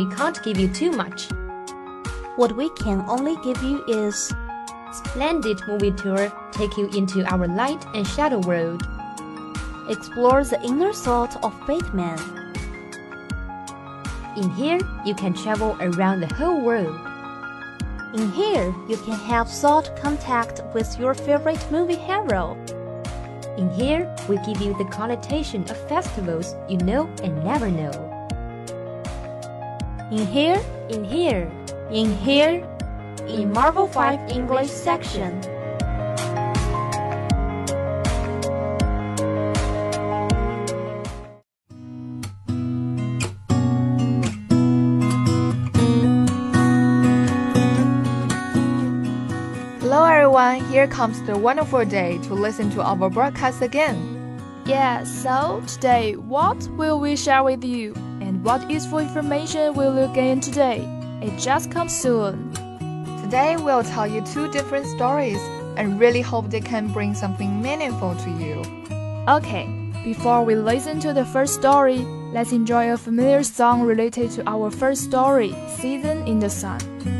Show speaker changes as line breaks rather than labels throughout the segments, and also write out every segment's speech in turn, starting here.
we can't give you too much.
What we can only give you is
Splendid movie tour take you into our light and shadow world.
explore the inner thought of Batman.
In here, you can travel around the whole world.
In here, you can have thought contact with your favorite movie hero.
In here, we give you the connotation of festivals you know and never know.
In here,
In here,
in here, in Marvel 5 English section.
Hello everyone, here comes the wonderful day to listen to our broadcast again.
Yeah, so today, what will we share with you? What useful information will you gain today? It just comes soon.
Today we'll tell you two different stories and really hope they can bring something meaningful to you.
Okay, before we listen to the first story, let's enjoy a familiar song related to our first story, Season in the Sun.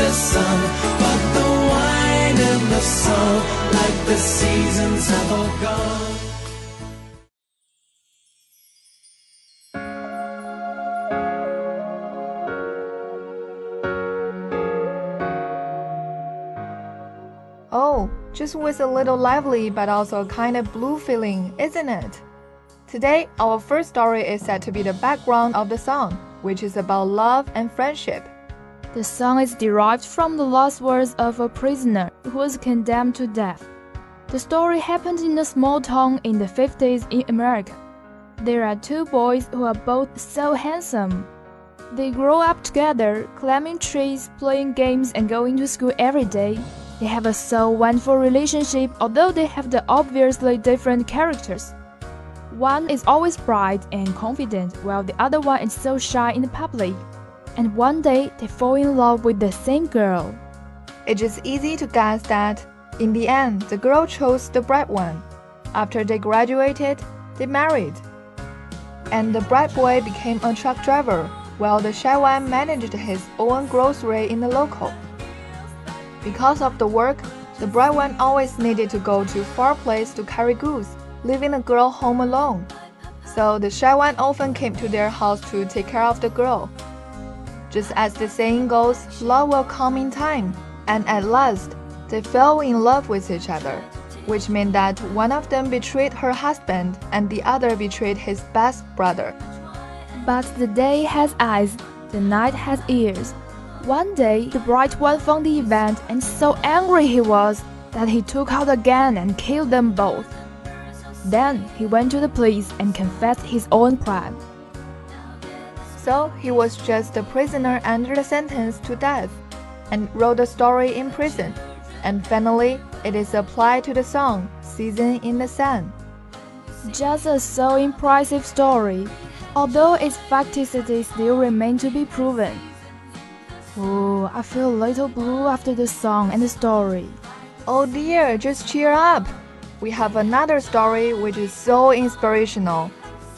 the sun But the wine and the sun Like the seasons have all gone
Oh, just with a little lively but also a kind of blue feeling, isn't it? Today, our first story is said to be the background of the song, which is about love and friendship.
The song is derived from the last words of a prisoner who was condemned to death. The story happened in a small town in the 50s in America. There are two boys who are both so handsome. They grow up together, climbing trees, playing games, and going to school every day. They have a so wonderful relationship, although they have the obviously different characters. One is always bright and confident, while the other one is so shy in public. And one day they fall in love with the same girl.
It is easy to guess that, in the end, the girl chose the bright one. After they graduated, they married. And the bright boy became a truck driver, while the shy one managed his own grocery in the local. Because of the work, the bright one always needed to go to far place to carry goods, leaving the girl home alone. So the shy one often came to their house to take care of the girl. Just as the saying goes, love will come in time, and at last, they fell in love with each other, which meant that one of them betrayed her husband and the other betrayed his best brother.
But the day has eyes, the night has ears. One day, the bright one found the event, and so angry he was that he took out a gun and killed them both. Then he went to the police and confessed his own crime.
So he was just a prisoner under the sentence to death and wrote the story in prison. And finally, it is applied to the song Season in the Sun.
Just a so impressive story, although its facticity still remains to be proven. Oh, I feel a little blue after the song and the story.
Oh dear, just cheer up. We have another story which is so inspirational.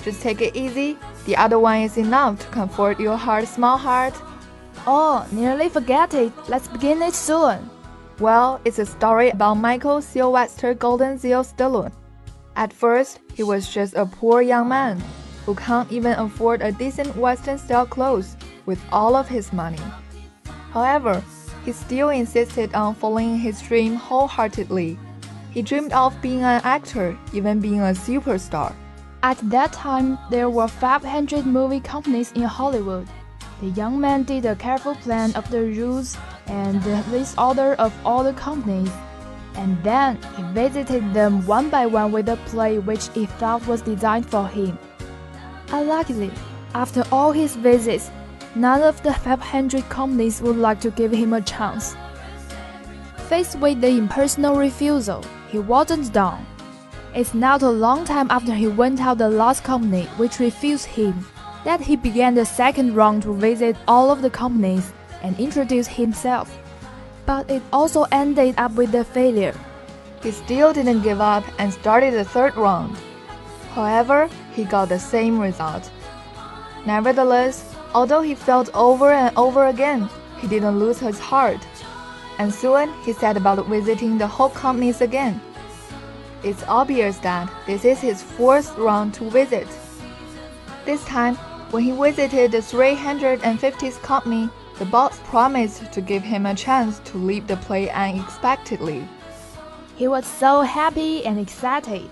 Just take it easy. The other one is enough to comfort your heart, small heart.
Oh, nearly forget it. Let's begin it soon.
Well, it's a story about Michael Sylvester Gardenzio Stallone. At first, he was just a poor young man who can't even afford a decent Western style clothes with all of his money. However, he still insisted on following his dream wholeheartedly. He dreamed of being an actor, even being a superstar.
At that time, there were 500 movie companies in Hollywood. The young man did a careful plan of the rules and the list order of all the companies, and then he visited them one by one with a play which he thought was designed for him. Unluckily, after all his visits, none of the 500 companies would like to give him a chance. Faced with the impersonal refusal, he wasn't done. It's not a long time after he went out the last company which refused him that he began the second round to visit all of the companies and introduce himself. But it also ended up with a failure.
He still didn't give up and started the third round. However, he got the same result. Nevertheless, although he failed over and over again, he didn't lose his heart. And soon he set about visiting the whole companies again. It's obvious that this is his fourth round to visit. This time, when he visited the 350th company, the boss promised to give him a chance to leave the play unexpectedly.
He was so happy and excited.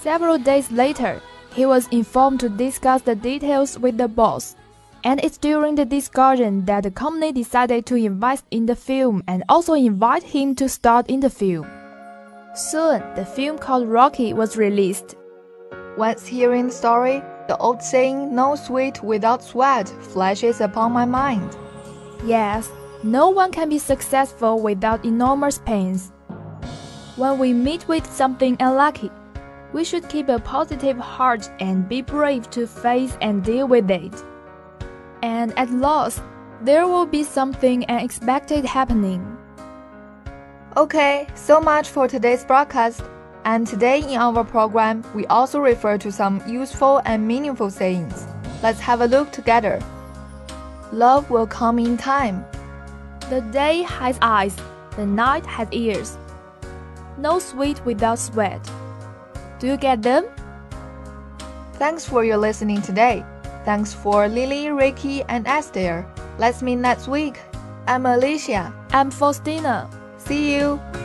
Several days later, he was informed to discuss the details with the boss. And it's during the discussion that the company decided to invest in the film and also invite him to start in the film. Soon, the film called Rocky was released.
Once hearing the story, the old saying, no sweat without sweat, flashes upon my mind.
Yes, no one can be successful without enormous pains. When we meet with something unlucky, we should keep a positive heart and be brave to face and deal with it. And at last, there will be something unexpected happening.
Okay, so much for today's broadcast. And today in our program, we also refer to some useful and meaningful sayings. Let's have a look together. Love will come in time.
The day has eyes, the night has ears. No sweat without sweat. Do you get them?
Thanks for your listening today. Thanks for Lily, Ricky, and Esther. Let's meet next week. I'm Alicia.
I'm Faustina.
See you.